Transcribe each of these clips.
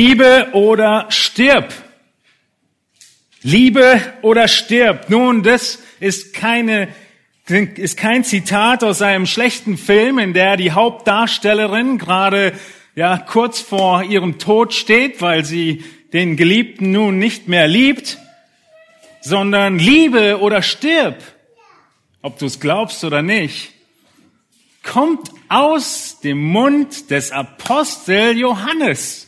Liebe oder stirb. Liebe oder stirb. Nun, das ist keine, ist kein Zitat aus einem schlechten Film, in der die Hauptdarstellerin gerade, ja, kurz vor ihrem Tod steht, weil sie den Geliebten nun nicht mehr liebt, sondern Liebe oder stirb. Ob du es glaubst oder nicht, kommt aus dem Mund des Apostel Johannes.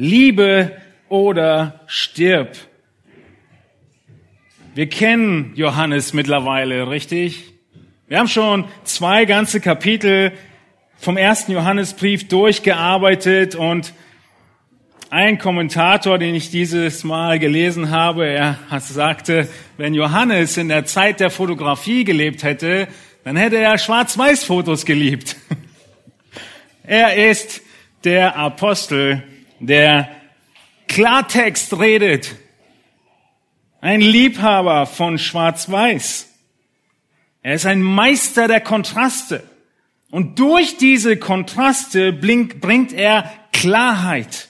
Liebe oder stirb. Wir kennen Johannes mittlerweile, richtig? Wir haben schon zwei ganze Kapitel vom ersten Johannesbrief durchgearbeitet und ein Kommentator, den ich dieses Mal gelesen habe, er sagte, wenn Johannes in der Zeit der Fotografie gelebt hätte, dann hätte er Schwarz-Weiß-Fotos geliebt. Er ist der Apostel der Klartext redet. Ein Liebhaber von Schwarz-Weiß. Er ist ein Meister der Kontraste. Und durch diese Kontraste bringt er Klarheit.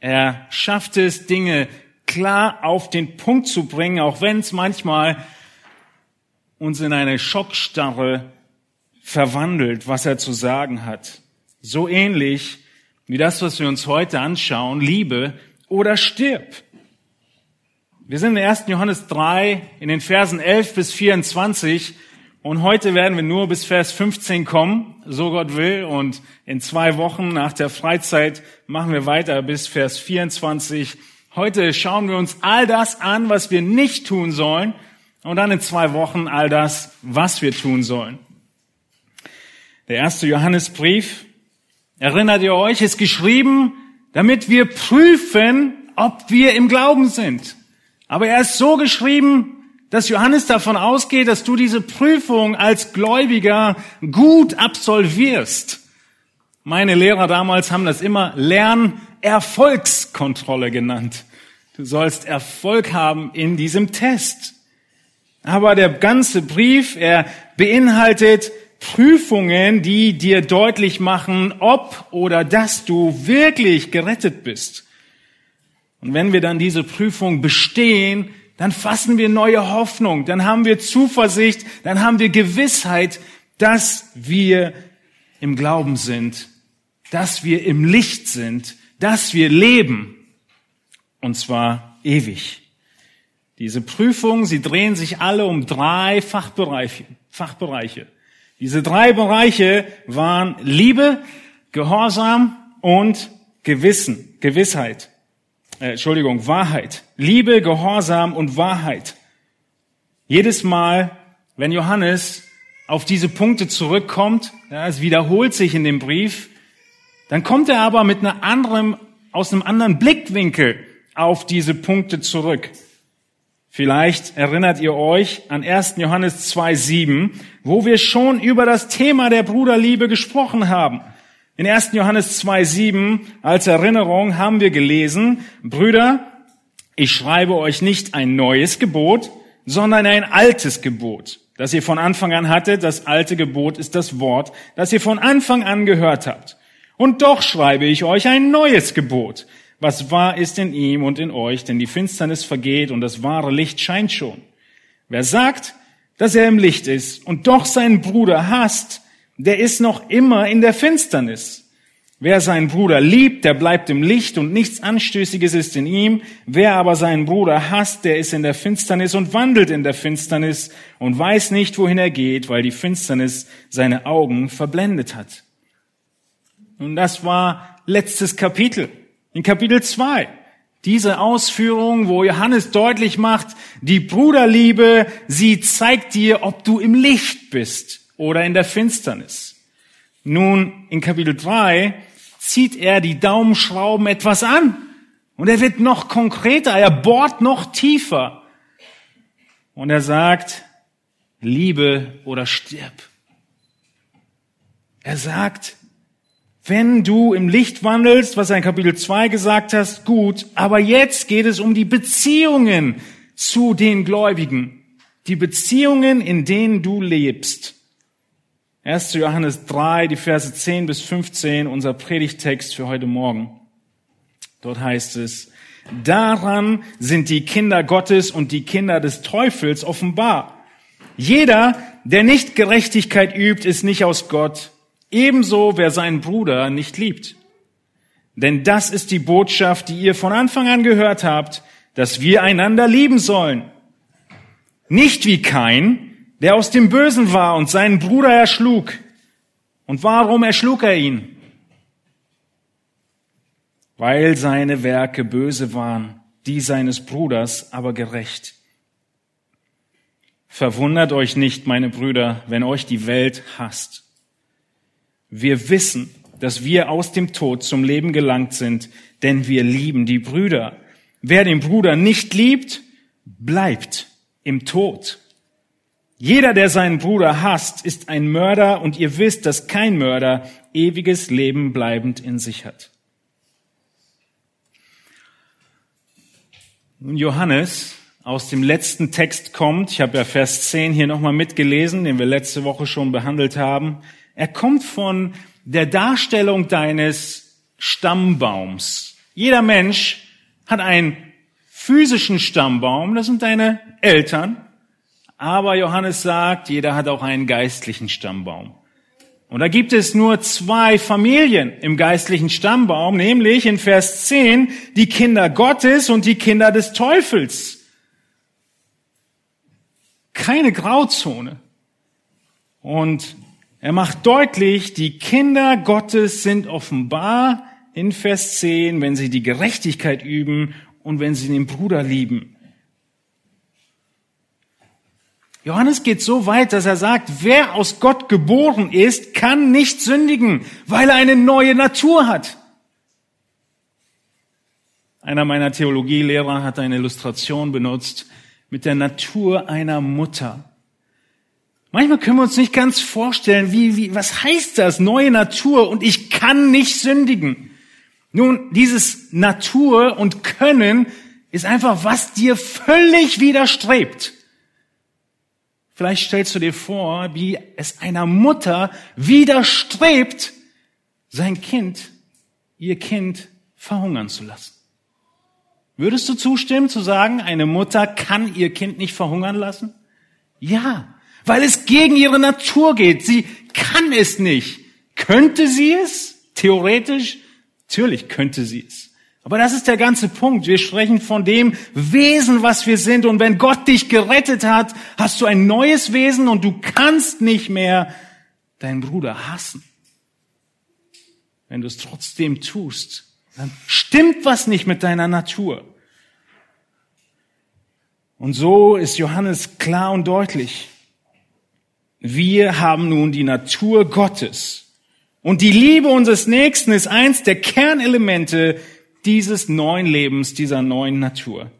Er schafft es, Dinge klar auf den Punkt zu bringen, auch wenn es manchmal uns in eine Schockstarre verwandelt, was er zu sagen hat. So ähnlich wie das, was wir uns heute anschauen, Liebe oder stirb. Wir sind in 1. Johannes 3 in den Versen 11 bis 24 und heute werden wir nur bis Vers 15 kommen, so Gott will. Und in zwei Wochen nach der Freizeit machen wir weiter bis Vers 24. Heute schauen wir uns all das an, was wir nicht tun sollen und dann in zwei Wochen all das, was wir tun sollen. Der erste Johannesbrief Erinnert ihr euch, ist geschrieben, damit wir prüfen, ob wir im Glauben sind. Aber er ist so geschrieben, dass Johannes davon ausgeht, dass du diese Prüfung als Gläubiger gut absolvierst. Meine Lehrer damals haben das immer Lernerfolgskontrolle genannt. Du sollst Erfolg haben in diesem Test. Aber der ganze Brief, er beinhaltet Prüfungen, die dir deutlich machen, ob oder dass du wirklich gerettet bist. Und wenn wir dann diese Prüfung bestehen, dann fassen wir neue Hoffnung, dann haben wir Zuversicht, dann haben wir Gewissheit, dass wir im Glauben sind, dass wir im Licht sind, dass wir leben, und zwar ewig. Diese Prüfungen, sie drehen sich alle um drei Fachbereiche. Fachbereiche. Diese drei Bereiche waren Liebe, Gehorsam und Gewissen, Gewissheit. Äh, Entschuldigung, Wahrheit. Liebe, Gehorsam und Wahrheit. Jedes Mal, wenn Johannes auf diese Punkte zurückkommt, ja, es wiederholt sich in dem Brief, dann kommt er aber mit einer anderen, aus einem anderen Blickwinkel auf diese Punkte zurück. Vielleicht erinnert ihr euch an 1. Johannes 2.7, wo wir schon über das Thema der Bruderliebe gesprochen haben. In 1. Johannes 2.7 als Erinnerung haben wir gelesen, Brüder, ich schreibe euch nicht ein neues Gebot, sondern ein altes Gebot, das ihr von Anfang an hattet. Das alte Gebot ist das Wort, das ihr von Anfang an gehört habt. Und doch schreibe ich euch ein neues Gebot, was wahr ist in ihm und in euch, denn die Finsternis vergeht und das wahre Licht scheint schon. Wer sagt, dass er im Licht ist und doch seinen Bruder hasst, der ist noch immer in der Finsternis. Wer seinen Bruder liebt, der bleibt im Licht und nichts Anstößiges ist in ihm. Wer aber seinen Bruder hasst, der ist in der Finsternis und wandelt in der Finsternis und weiß nicht, wohin er geht, weil die Finsternis seine Augen verblendet hat. Und das war letztes Kapitel. In Kapitel 2. Diese Ausführung, wo Johannes deutlich macht, die Bruderliebe, sie zeigt dir, ob du im Licht bist oder in der Finsternis. Nun, in Kapitel 3 zieht er die Daumenschrauben etwas an. Und er wird noch konkreter, er bohrt noch tiefer. Und er sagt, liebe oder stirb. Er sagt, wenn du im Licht wandelst, was er in Kapitel 2 gesagt hast, gut, aber jetzt geht es um die Beziehungen zu den Gläubigen. Die Beziehungen, in denen du lebst. 1. Johannes 3, die Verse 10 bis 15, unser Predigtext für heute Morgen. Dort heißt es, daran sind die Kinder Gottes und die Kinder des Teufels offenbar. Jeder, der nicht Gerechtigkeit übt, ist nicht aus Gott, ebenso wer seinen Bruder nicht liebt. Denn das ist die Botschaft, die ihr von Anfang an gehört habt, dass wir einander lieben sollen. Nicht wie kein, der aus dem Bösen war und seinen Bruder erschlug. Und warum erschlug er ihn? Weil seine Werke böse waren, die seines Bruders aber gerecht. Verwundert euch nicht, meine Brüder, wenn euch die Welt hasst. Wir wissen, dass wir aus dem Tod zum Leben gelangt sind, denn wir lieben die Brüder. Wer den Bruder nicht liebt, bleibt im Tod. Jeder, der seinen Bruder hasst, ist ein Mörder und ihr wisst, dass kein Mörder ewiges Leben bleibend in sich hat. Johannes aus dem letzten Text kommt, ich habe ja Vers 10 hier nochmal mitgelesen, den wir letzte Woche schon behandelt haben. Er kommt von der Darstellung deines Stammbaums. Jeder Mensch hat einen physischen Stammbaum, das sind deine Eltern. Aber Johannes sagt, jeder hat auch einen geistlichen Stammbaum. Und da gibt es nur zwei Familien im geistlichen Stammbaum, nämlich in Vers 10 die Kinder Gottes und die Kinder des Teufels. Keine Grauzone. Und er macht deutlich, die Kinder Gottes sind offenbar in Vers 10, wenn sie die Gerechtigkeit üben und wenn sie den Bruder lieben. Johannes geht so weit, dass er sagt, wer aus Gott geboren ist, kann nicht sündigen, weil er eine neue Natur hat. Einer meiner Theologielehrer hat eine Illustration benutzt mit der Natur einer Mutter. Manchmal können wir uns nicht ganz vorstellen, wie, wie, was heißt das, neue Natur und ich kann nicht sündigen. Nun, dieses Natur und Können ist einfach, was dir völlig widerstrebt. Vielleicht stellst du dir vor, wie es einer Mutter widerstrebt, sein Kind, ihr Kind verhungern zu lassen. Würdest du zustimmen zu sagen, eine Mutter kann ihr Kind nicht verhungern lassen? Ja, weil es gegen ihre Natur geht. Sie kann es nicht. Könnte sie es? Theoretisch? Natürlich könnte sie es. Aber das ist der ganze Punkt. Wir sprechen von dem Wesen, was wir sind. Und wenn Gott dich gerettet hat, hast du ein neues Wesen und du kannst nicht mehr deinen Bruder hassen. Wenn du es trotzdem tust, dann stimmt was nicht mit deiner Natur. Und so ist Johannes klar und deutlich. Wir haben nun die Natur Gottes. Und die Liebe unseres Nächsten ist eins der Kernelemente dieses neuen Lebens, dieser neuen Natur.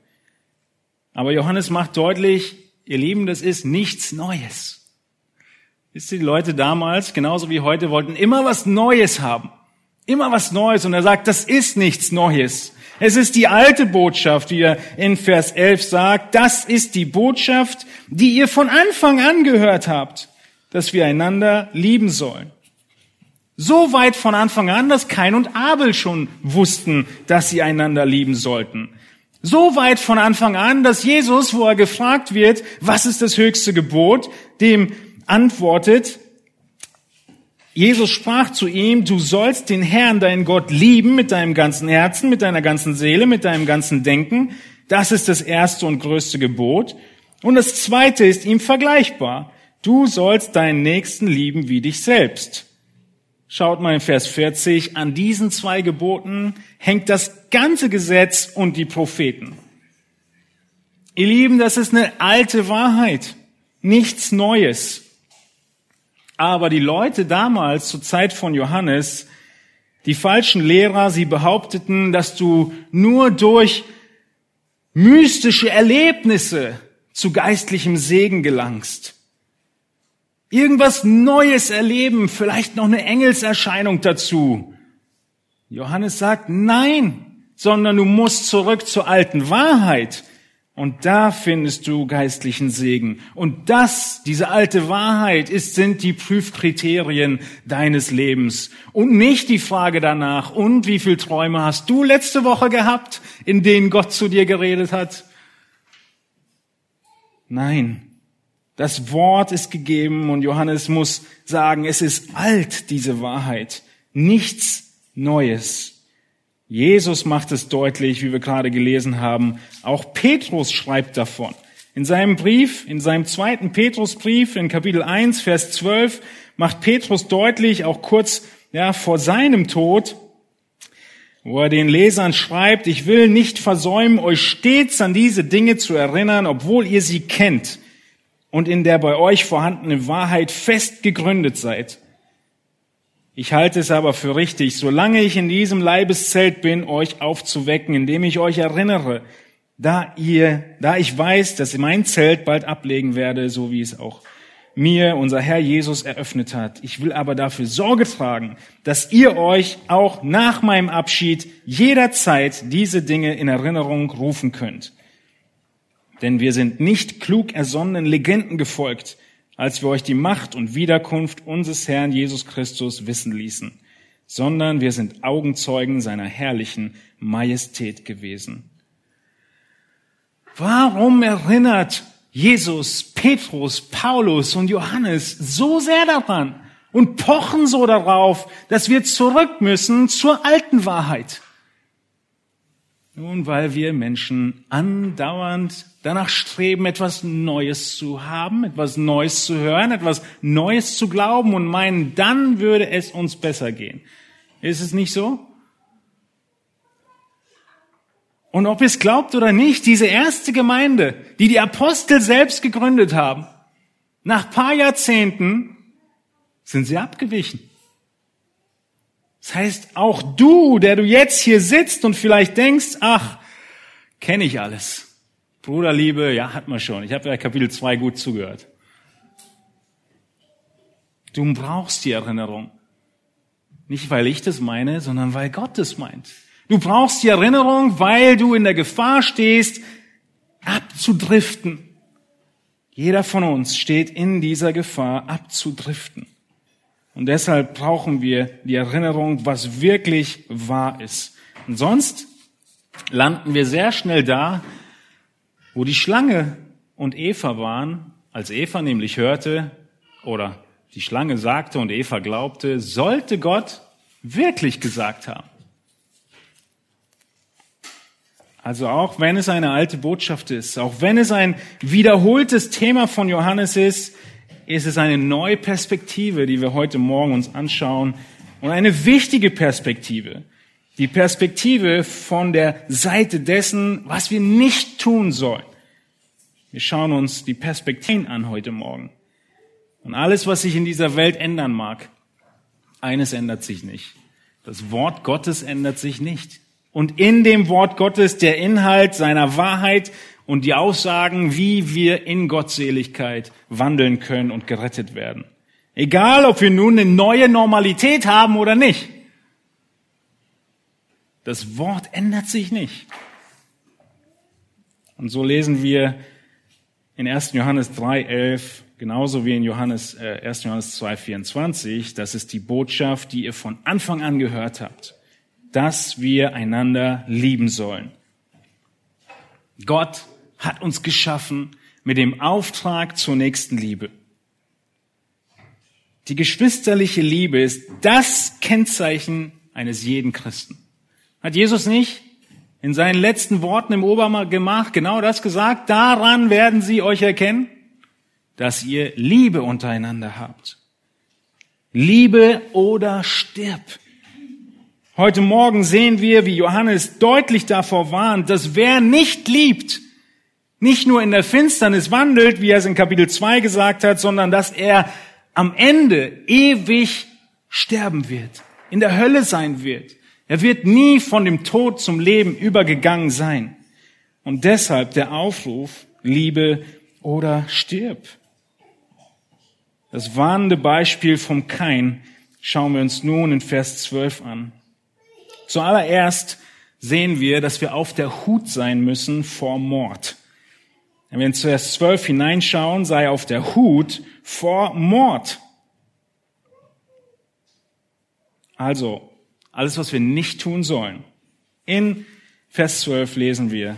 Aber Johannes macht deutlich, ihr Lieben, das ist nichts Neues. Wisst ihr, die Leute damals, genauso wie heute, wollten immer was Neues haben. Immer was Neues. Und er sagt, das ist nichts Neues. Es ist die alte Botschaft, wie er in Vers 11 sagt. Das ist die Botschaft, die ihr von Anfang an gehört habt, dass wir einander lieben sollen. So weit von Anfang an, dass Kain und Abel schon wussten, dass sie einander lieben sollten. So weit von Anfang an, dass Jesus, wo er gefragt wird, was ist das höchste Gebot, dem antwortet, Jesus sprach zu ihm, du sollst den Herrn, deinen Gott, lieben mit deinem ganzen Herzen, mit deiner ganzen Seele, mit deinem ganzen Denken. Das ist das erste und größte Gebot. Und das zweite ist ihm vergleichbar. Du sollst deinen Nächsten lieben wie dich selbst. Schaut mal in Vers 40, an diesen zwei Geboten hängt das ganze Gesetz und die Propheten. Ihr Lieben, das ist eine alte Wahrheit, nichts Neues. Aber die Leute damals, zur Zeit von Johannes, die falschen Lehrer, sie behaupteten, dass du nur durch mystische Erlebnisse zu geistlichem Segen gelangst. Irgendwas Neues erleben, vielleicht noch eine Engelserscheinung dazu. Johannes sagt, nein, sondern du musst zurück zur alten Wahrheit. Und da findest du geistlichen Segen. Und das, diese alte Wahrheit, ist, sind die Prüfkriterien deines Lebens. Und nicht die Frage danach, und wie viel Träume hast du letzte Woche gehabt, in denen Gott zu dir geredet hat? Nein. Das Wort ist gegeben und Johannes muss sagen, es ist alt, diese Wahrheit. Nichts Neues. Jesus macht es deutlich, wie wir gerade gelesen haben. Auch Petrus schreibt davon. In seinem Brief, in seinem zweiten Petrusbrief, in Kapitel 1, Vers 12, macht Petrus deutlich, auch kurz ja, vor seinem Tod, wo er den Lesern schreibt, ich will nicht versäumen, euch stets an diese Dinge zu erinnern, obwohl ihr sie kennt und in der bei euch vorhandenen Wahrheit fest gegründet seid. Ich halte es aber für richtig, solange ich in diesem Leibeszelt bin, euch aufzuwecken, indem ich euch erinnere, da ihr, da ich weiß, dass ich mein Zelt bald ablegen werde, so wie es auch mir unser Herr Jesus eröffnet hat. Ich will aber dafür Sorge tragen, dass ihr euch auch nach meinem Abschied jederzeit diese Dinge in Erinnerung rufen könnt. Denn wir sind nicht klug ersonnenen Legenden gefolgt, als wir euch die Macht und Wiederkunft unseres Herrn Jesus Christus wissen ließen, sondern wir sind Augenzeugen seiner herrlichen Majestät gewesen. Warum erinnert Jesus, Petrus, Paulus und Johannes so sehr daran und pochen so darauf, dass wir zurück müssen zur alten Wahrheit? Nun, weil wir Menschen andauernd danach streben, etwas Neues zu haben, etwas Neues zu hören, etwas Neues zu glauben und meinen, dann würde es uns besser gehen. Ist es nicht so? Und ob es glaubt oder nicht, diese erste Gemeinde, die die Apostel selbst gegründet haben, nach paar Jahrzehnten sind sie abgewichen. Das heißt, auch du, der du jetzt hier sitzt und vielleicht denkst, ach, kenne ich alles. Bruderliebe, ja, hat man schon. Ich habe ja Kapitel 2 gut zugehört. Du brauchst die Erinnerung. Nicht, weil ich das meine, sondern weil Gott das meint. Du brauchst die Erinnerung, weil du in der Gefahr stehst, abzudriften. Jeder von uns steht in dieser Gefahr, abzudriften. Und deshalb brauchen wir die Erinnerung, was wirklich wahr ist. Und sonst landen wir sehr schnell da, wo die Schlange und Eva waren, als Eva nämlich hörte, oder die Schlange sagte und Eva glaubte, sollte Gott wirklich gesagt haben. Also auch wenn es eine alte Botschaft ist, auch wenn es ein wiederholtes Thema von Johannes ist, ist es eine neue Perspektive, die wir heute Morgen uns anschauen und eine wichtige Perspektive. Die Perspektive von der Seite dessen, was wir nicht tun sollen. Wir schauen uns die Perspektiven an heute Morgen. Und alles, was sich in dieser Welt ändern mag, eines ändert sich nicht. Das Wort Gottes ändert sich nicht. Und in dem Wort Gottes der Inhalt seiner Wahrheit und die Aussagen, wie wir in Gottseligkeit wandeln können und gerettet werden. Egal, ob wir nun eine neue Normalität haben oder nicht. Das Wort ändert sich nicht. Und so lesen wir in 1. Johannes 3.11, genauso wie in Johannes, äh, 1. Johannes 2.24, das ist die Botschaft, die ihr von Anfang an gehört habt, dass wir einander lieben sollen. Gott hat uns geschaffen mit dem Auftrag zur nächsten Liebe. Die geschwisterliche Liebe ist das Kennzeichen eines jeden Christen. Hat Jesus nicht in seinen letzten Worten im Obergemach genau das gesagt? Daran werden sie euch erkennen, dass ihr Liebe untereinander habt. Liebe oder stirb. Heute Morgen sehen wir, wie Johannes deutlich davor warnt, dass wer nicht liebt, nicht nur in der Finsternis wandelt, wie er es in Kapitel 2 gesagt hat, sondern dass er am Ende ewig sterben wird, in der Hölle sein wird. Er wird nie von dem Tod zum Leben übergegangen sein. Und deshalb der Aufruf, Liebe oder stirb. Das warnende Beispiel vom Kain schauen wir uns nun in Vers 12 an. Zuallererst sehen wir, dass wir auf der Hut sein müssen vor Mord. Wenn wir in Vers 12 hineinschauen, sei auf der Hut vor Mord. Also, alles, was wir nicht tun sollen. In Vers 12 lesen wir,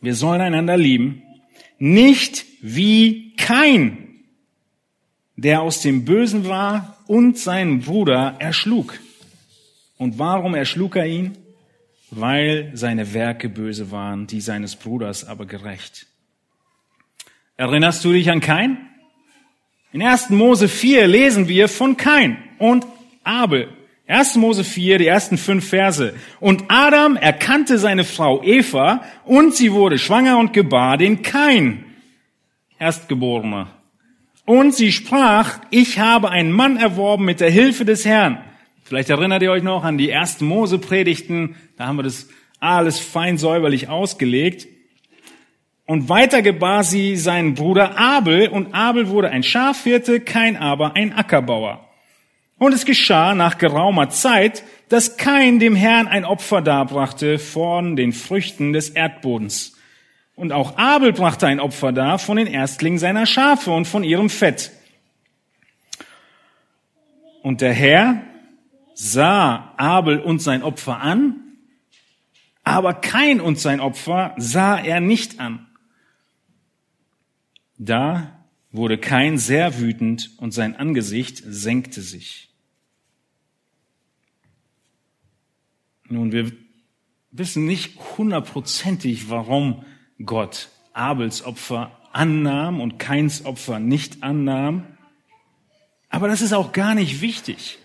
wir sollen einander lieben, nicht wie kein, der aus dem Bösen war und seinen Bruder erschlug. Und warum erschlug er ihn? Weil seine Werke böse waren, die seines Bruders aber gerecht. Erinnerst du dich an Kain? In 1. Mose 4 lesen wir von Kain und Abel. 1. Mose 4, die ersten fünf Verse. Und Adam erkannte seine Frau Eva und sie wurde schwanger und gebar den Kain, Erstgeborener. Und sie sprach, ich habe einen Mann erworben mit der Hilfe des Herrn. Vielleicht erinnert ihr euch noch an die ersten Mose-Predigten. Da haben wir das alles fein säuberlich ausgelegt. Und weiter gebar sie seinen Bruder Abel und Abel wurde ein Schafhirte, kein aber ein Ackerbauer. Und es geschah nach geraumer Zeit, dass kein dem Herrn ein Opfer darbrachte von den Früchten des Erdbodens. Und auch Abel brachte ein Opfer dar von den Erstlingen seiner Schafe und von ihrem Fett. Und der Herr sah Abel und sein Opfer an, aber kein und sein Opfer sah er nicht an. Da wurde kein sehr wütend und sein Angesicht senkte sich. Nun, wir wissen nicht hundertprozentig, warum Gott Abels Opfer annahm und Keins Opfer nicht annahm. Aber das ist auch gar nicht wichtig.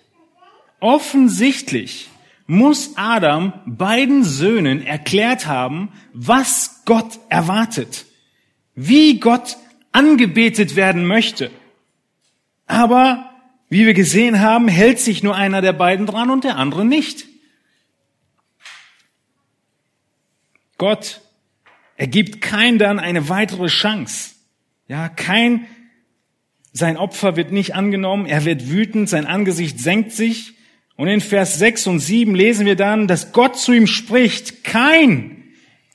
Offensichtlich muss Adam beiden Söhnen erklärt haben, was Gott erwartet, wie Gott angebetet werden möchte. Aber wie wir gesehen haben, hält sich nur einer der beiden dran und der andere nicht. Gott ergibt kein dann eine weitere Chance. Ja, kein, sein Opfer wird nicht angenommen, er wird wütend, sein Angesicht senkt sich und in Vers 6 und 7 lesen wir dann, dass Gott zu ihm spricht, kein,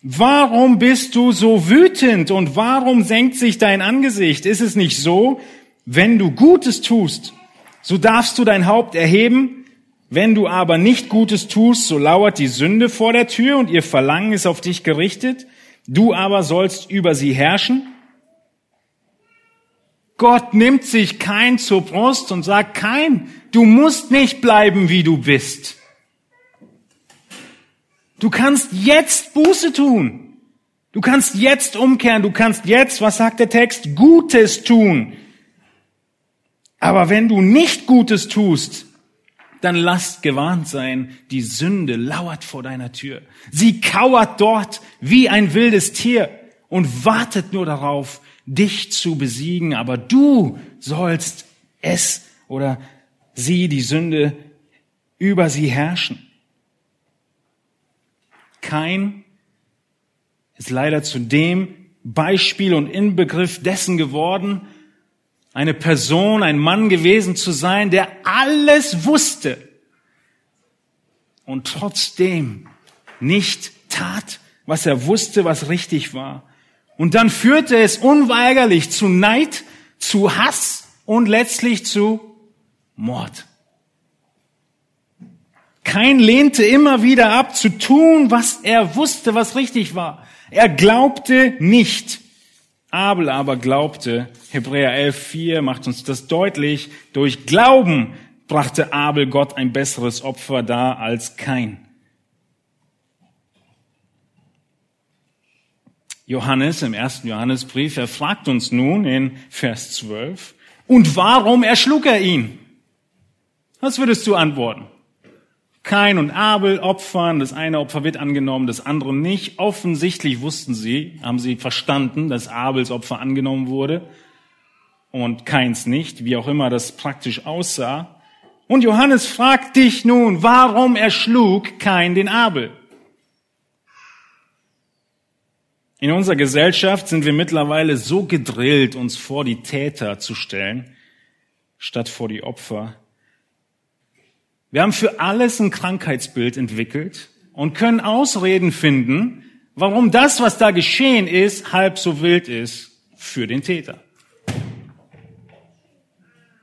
warum bist du so wütend und warum senkt sich dein Angesicht? Ist es nicht so, wenn du Gutes tust, so darfst du dein Haupt erheben, wenn du aber nicht Gutes tust, so lauert die Sünde vor der Tür und ihr Verlangen ist auf dich gerichtet, du aber sollst über sie herrschen? Gott nimmt sich kein zur Brust und sagt, kein, du musst nicht bleiben, wie du bist. Du kannst jetzt Buße tun. Du kannst jetzt umkehren. Du kannst jetzt, was sagt der Text, Gutes tun. Aber wenn du nicht Gutes tust, dann lasst gewarnt sein, die Sünde lauert vor deiner Tür. Sie kauert dort wie ein wildes Tier und wartet nur darauf, dich zu besiegen, aber du sollst es oder sie, die Sünde, über sie herrschen. Kein ist leider zu dem Beispiel und Inbegriff dessen geworden, eine Person, ein Mann gewesen zu sein, der alles wusste und trotzdem nicht tat, was er wusste, was richtig war. Und dann führte es unweigerlich zu Neid, zu Hass und letztlich zu Mord. Kein lehnte immer wieder ab zu tun, was er wusste, was richtig war. Er glaubte nicht Abel aber glaubte, Hebräer 11,4 macht uns das deutlich, durch Glauben brachte Abel Gott ein besseres Opfer dar als kein. Johannes im ersten Johannesbrief, er fragt uns nun in Vers 12, und warum erschlug er ihn? Was würdest du antworten? Kain und Abel opfern, das eine Opfer wird angenommen, das andere nicht. Offensichtlich wussten sie, haben sie verstanden, dass Abels Opfer angenommen wurde und Kains nicht, wie auch immer das praktisch aussah. Und Johannes fragt dich nun, warum erschlug Kain den Abel? In unserer Gesellschaft sind wir mittlerweile so gedrillt, uns vor die Täter zu stellen, statt vor die Opfer. Wir haben für alles ein Krankheitsbild entwickelt und können Ausreden finden, warum das, was da geschehen ist, halb so wild ist für den Täter.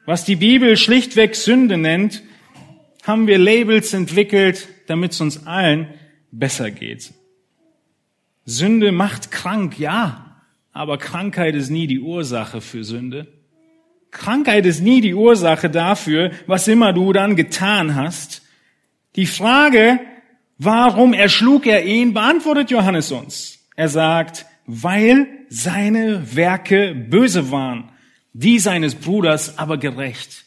Was die Bibel schlichtweg Sünde nennt, haben wir Labels entwickelt, damit es uns allen besser geht. Sünde macht krank, ja, aber Krankheit ist nie die Ursache für Sünde. Krankheit ist nie die Ursache dafür, was immer du dann getan hast. Die Frage, warum erschlug er ihn, beantwortet Johannes uns. Er sagt, weil seine Werke böse waren, die seines Bruders aber gerecht.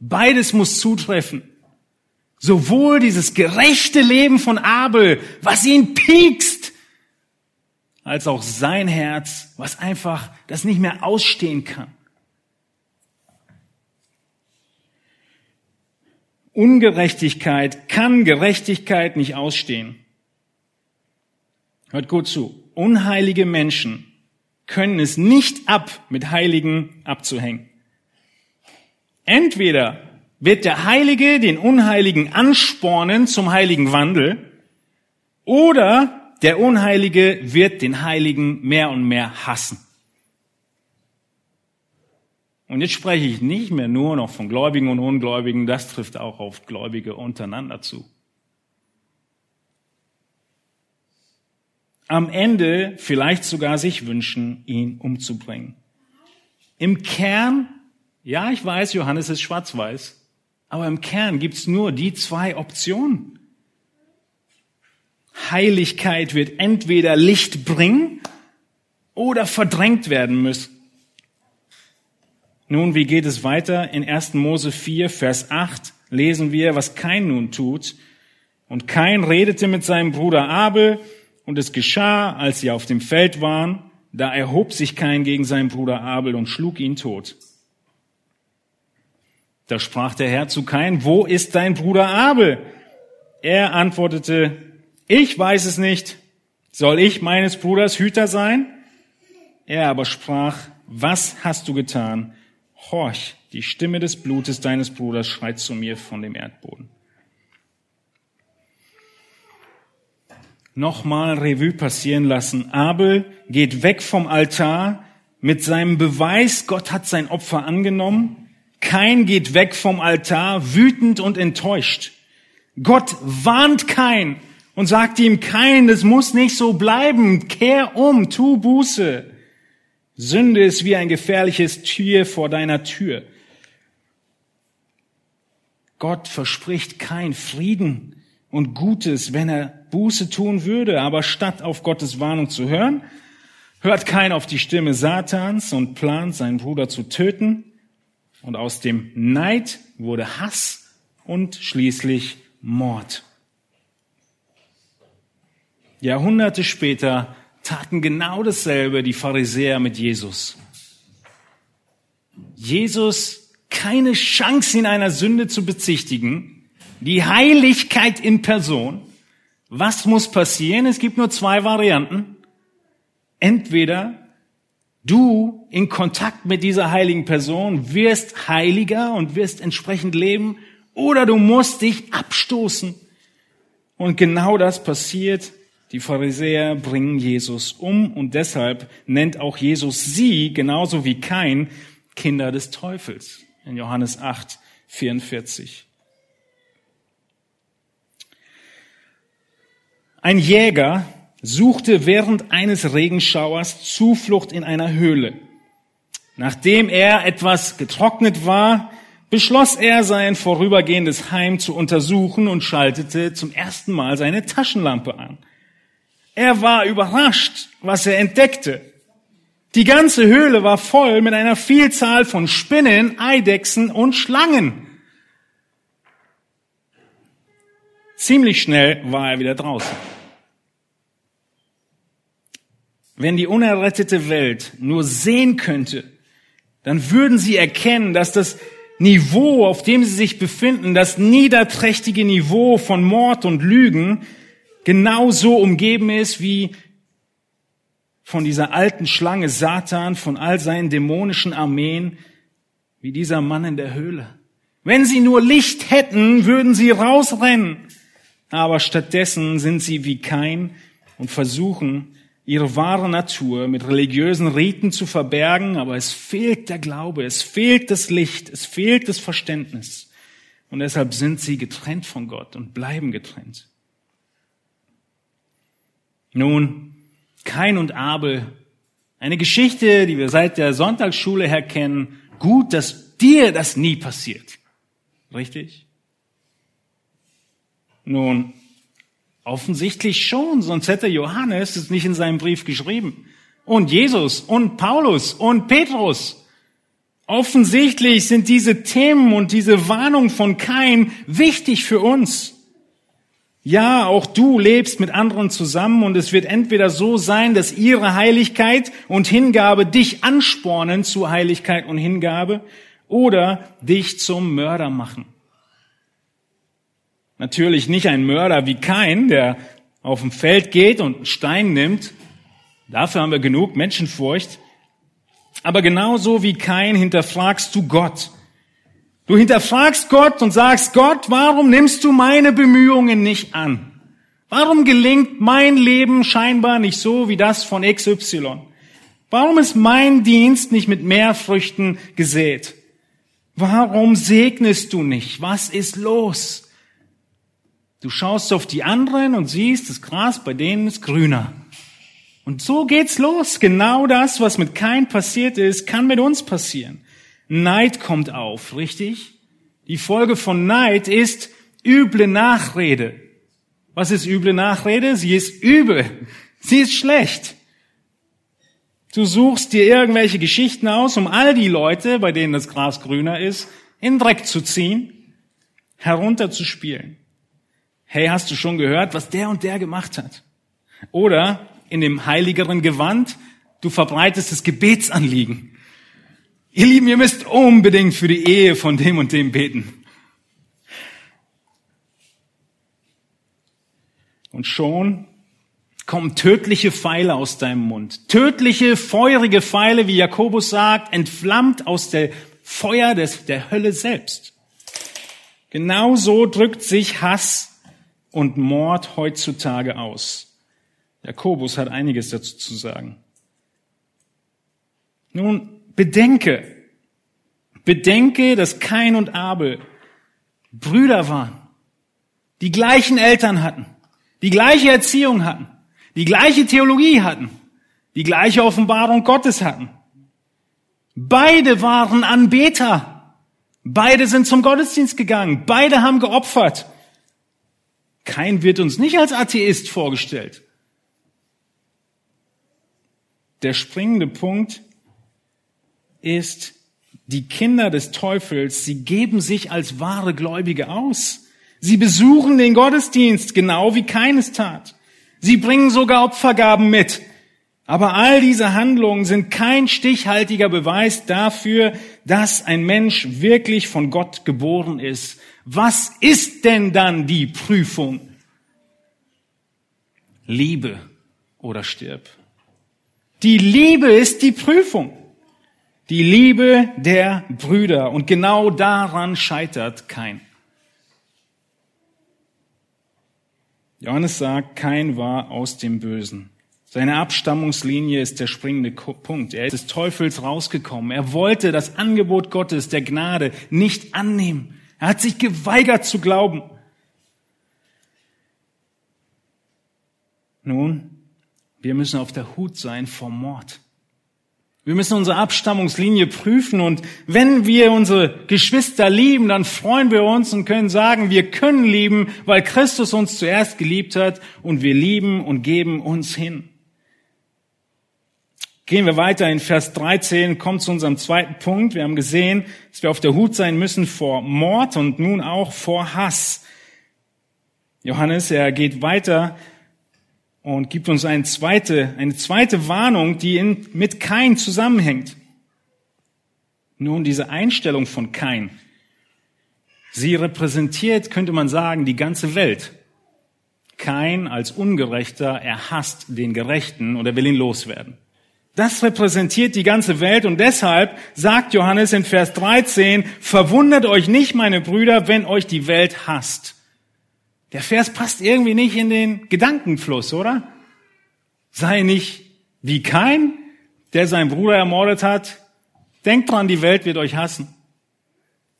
Beides muss zutreffen. Sowohl dieses gerechte Leben von Abel, was ihn piekst, als auch sein Herz, was einfach das nicht mehr ausstehen kann. Ungerechtigkeit kann Gerechtigkeit nicht ausstehen. Hört gut zu. Unheilige Menschen können es nicht ab, mit Heiligen abzuhängen. Entweder wird der Heilige den Unheiligen anspornen zum heiligen Wandel, oder der Unheilige wird den Heiligen mehr und mehr hassen. Und jetzt spreche ich nicht mehr nur noch von Gläubigen und Ungläubigen, das trifft auch auf Gläubige untereinander zu. Am Ende vielleicht sogar sich wünschen, ihn umzubringen. Im Kern, ja, ich weiß, Johannes ist schwarz-weiß, aber im Kern gibt's nur die zwei Optionen. Heiligkeit wird entweder Licht bringen oder verdrängt werden müssen. Nun, wie geht es weiter? In 1. Mose 4, Vers 8 lesen wir, was Kain nun tut. Und Kain redete mit seinem Bruder Abel, und es geschah, als sie auf dem Feld waren, da erhob sich Kain gegen seinen Bruder Abel und schlug ihn tot. Da sprach der Herr zu Kain, wo ist dein Bruder Abel? Er antwortete, ich weiß es nicht. Soll ich meines Bruders Hüter sein? Er aber sprach, was hast du getan? Horch, die Stimme des Blutes deines Bruders schreit zu mir von dem Erdboden. Nochmal Revue passieren lassen. Abel geht weg vom Altar mit seinem Beweis, Gott hat sein Opfer angenommen. Kein geht weg vom Altar, wütend und enttäuscht. Gott warnt kein und sagt ihm, kein, das muss nicht so bleiben. Kehr um, tu Buße. Sünde ist wie ein gefährliches Tier vor deiner Tür. Gott verspricht kein Frieden und Gutes, wenn er Buße tun würde, aber statt auf Gottes Warnung zu hören, hört kein auf die Stimme Satans und plant, seinen Bruder zu töten. Und aus dem Neid wurde Hass und schließlich Mord. Jahrhunderte später taten genau dasselbe die Pharisäer mit Jesus. Jesus keine Chance in einer Sünde zu bezichtigen, die Heiligkeit in Person. Was muss passieren? Es gibt nur zwei Varianten. Entweder du in Kontakt mit dieser heiligen Person wirst heiliger und wirst entsprechend leben, oder du musst dich abstoßen. Und genau das passiert die Pharisäer bringen Jesus um und deshalb nennt auch Jesus sie, genauso wie kein, Kinder des Teufels. In Johannes 8, 44. Ein Jäger suchte während eines Regenschauers Zuflucht in einer Höhle. Nachdem er etwas getrocknet war, beschloss er, sein vorübergehendes Heim zu untersuchen und schaltete zum ersten Mal seine Taschenlampe an. Er war überrascht, was er entdeckte. Die ganze Höhle war voll mit einer Vielzahl von Spinnen, Eidechsen und Schlangen. Ziemlich schnell war er wieder draußen. Wenn die unerrettete Welt nur sehen könnte, dann würden sie erkennen, dass das Niveau, auf dem sie sich befinden, das niederträchtige Niveau von Mord und Lügen, genauso umgeben ist wie von dieser alten Schlange Satan, von all seinen dämonischen Armeen, wie dieser Mann in der Höhle. Wenn sie nur Licht hätten, würden sie rausrennen. Aber stattdessen sind sie wie kein und versuchen, ihre wahre Natur mit religiösen Riten zu verbergen, aber es fehlt der Glaube, es fehlt das Licht, es fehlt das Verständnis. Und deshalb sind sie getrennt von Gott und bleiben getrennt. Nun, Kain und Abel, eine Geschichte, die wir seit der Sonntagsschule her kennen. Gut, dass dir das nie passiert. Richtig? Nun, offensichtlich schon, sonst hätte Johannes es nicht in seinem Brief geschrieben. Und Jesus und Paulus und Petrus. Offensichtlich sind diese Themen und diese Warnung von Kain wichtig für uns. Ja, auch du lebst mit anderen zusammen und es wird entweder so sein, dass ihre Heiligkeit und Hingabe dich anspornen zu Heiligkeit und Hingabe oder dich zum Mörder machen. Natürlich nicht ein Mörder wie kein, der auf dem Feld geht und einen Stein nimmt. Dafür haben wir genug Menschenfurcht. Aber genauso wie kein hinterfragst du Gott Du hinterfragst Gott und sagst, Gott, warum nimmst du meine Bemühungen nicht an? Warum gelingt mein Leben scheinbar nicht so wie das von XY? Warum ist mein Dienst nicht mit mehr Früchten gesät? Warum segnest du nicht? Was ist los? Du schaust auf die anderen und siehst, das Gras bei denen ist grüner. Und so geht's los. Genau das, was mit kein passiert ist, kann mit uns passieren. Neid kommt auf, richtig? Die Folge von Neid ist üble Nachrede. Was ist üble Nachrede? Sie ist übel. Sie ist schlecht. Du suchst dir irgendwelche Geschichten aus, um all die Leute, bei denen das Gras grüner ist, in Dreck zu ziehen, herunterzuspielen. Hey, hast du schon gehört, was der und der gemacht hat? Oder in dem heiligeren Gewand, du verbreitest das Gebetsanliegen. Ihr Lieben, ihr müsst unbedingt für die Ehe von dem und dem beten. Und schon kommen tödliche Pfeile aus deinem Mund. Tödliche, feurige Pfeile, wie Jakobus sagt, entflammt aus der Feuer des, der Hölle selbst. Genauso drückt sich Hass und Mord heutzutage aus. Jakobus hat einiges dazu zu sagen. Nun, Bedenke, bedenke, dass Kain und Abel Brüder waren, die gleichen Eltern hatten, die gleiche Erziehung hatten, die gleiche Theologie hatten, die gleiche Offenbarung Gottes hatten. Beide waren Anbeter. Beide sind zum Gottesdienst gegangen. Beide haben geopfert. Kein wird uns nicht als Atheist vorgestellt. Der springende Punkt ist, die Kinder des Teufels, sie geben sich als wahre Gläubige aus. Sie besuchen den Gottesdienst, genau wie keines tat. Sie bringen sogar Opfergaben mit. Aber all diese Handlungen sind kein stichhaltiger Beweis dafür, dass ein Mensch wirklich von Gott geboren ist. Was ist denn dann die Prüfung? Liebe oder stirb. Die Liebe ist die Prüfung. Die Liebe der Brüder. Und genau daran scheitert kein. Johannes sagt, kein war aus dem Bösen. Seine Abstammungslinie ist der springende Punkt. Er ist des Teufels rausgekommen. Er wollte das Angebot Gottes, der Gnade, nicht annehmen. Er hat sich geweigert zu glauben. Nun, Wir müssen auf der Hut sein vor Mord. Wir müssen unsere Abstammungslinie prüfen und wenn wir unsere Geschwister lieben, dann freuen wir uns und können sagen, wir können lieben, weil Christus uns zuerst geliebt hat und wir lieben und geben uns hin. Gehen wir weiter in Vers 13, kommen zu unserem zweiten Punkt. Wir haben gesehen, dass wir auf der Hut sein müssen vor Mord und nun auch vor Hass. Johannes, er geht weiter und gibt uns eine zweite, eine zweite Warnung, die in, mit Kain zusammenhängt. Nun, diese Einstellung von Kain, sie repräsentiert, könnte man sagen, die ganze Welt. Kain als Ungerechter, er hasst den Gerechten oder will ihn loswerden. Das repräsentiert die ganze Welt und deshalb sagt Johannes in Vers 13, verwundert euch nicht, meine Brüder, wenn euch die Welt hasst. Der Vers passt irgendwie nicht in den Gedankenfluss, oder? Sei nicht wie kein, der seinen Bruder ermordet hat. Denkt dran, die Welt wird euch hassen.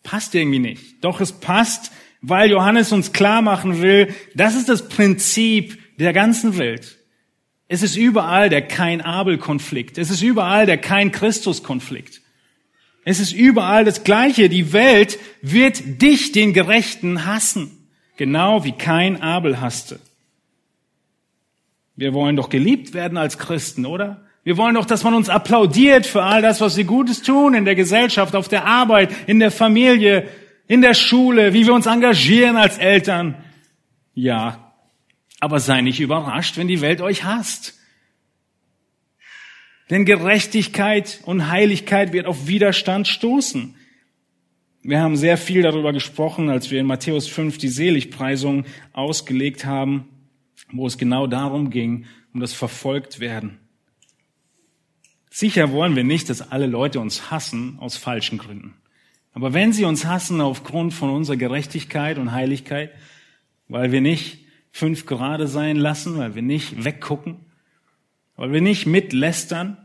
Passt irgendwie nicht. Doch es passt, weil Johannes uns klar machen will, das ist das Prinzip der ganzen Welt. Es ist überall der Kein-Abel-Konflikt. Es ist überall der Kein-Christus-Konflikt. Es ist überall das Gleiche. Die Welt wird dich, den Gerechten, hassen. Genau wie kein Abel hasste. Wir wollen doch geliebt werden als Christen, oder? Wir wollen doch, dass man uns applaudiert für all das, was wir Gutes tun in der Gesellschaft, auf der Arbeit, in der Familie, in der Schule, wie wir uns engagieren als Eltern. Ja, aber sei nicht überrascht, wenn die Welt euch hasst. Denn Gerechtigkeit und Heiligkeit wird auf Widerstand stoßen. Wir haben sehr viel darüber gesprochen, als wir in Matthäus 5 die Seligpreisung ausgelegt haben, wo es genau darum ging, um das Verfolgtwerden. Sicher wollen wir nicht, dass alle Leute uns hassen aus falschen Gründen. Aber wenn sie uns hassen aufgrund von unserer Gerechtigkeit und Heiligkeit, weil wir nicht fünf gerade sein lassen, weil wir nicht weggucken, weil wir nicht mitlästern,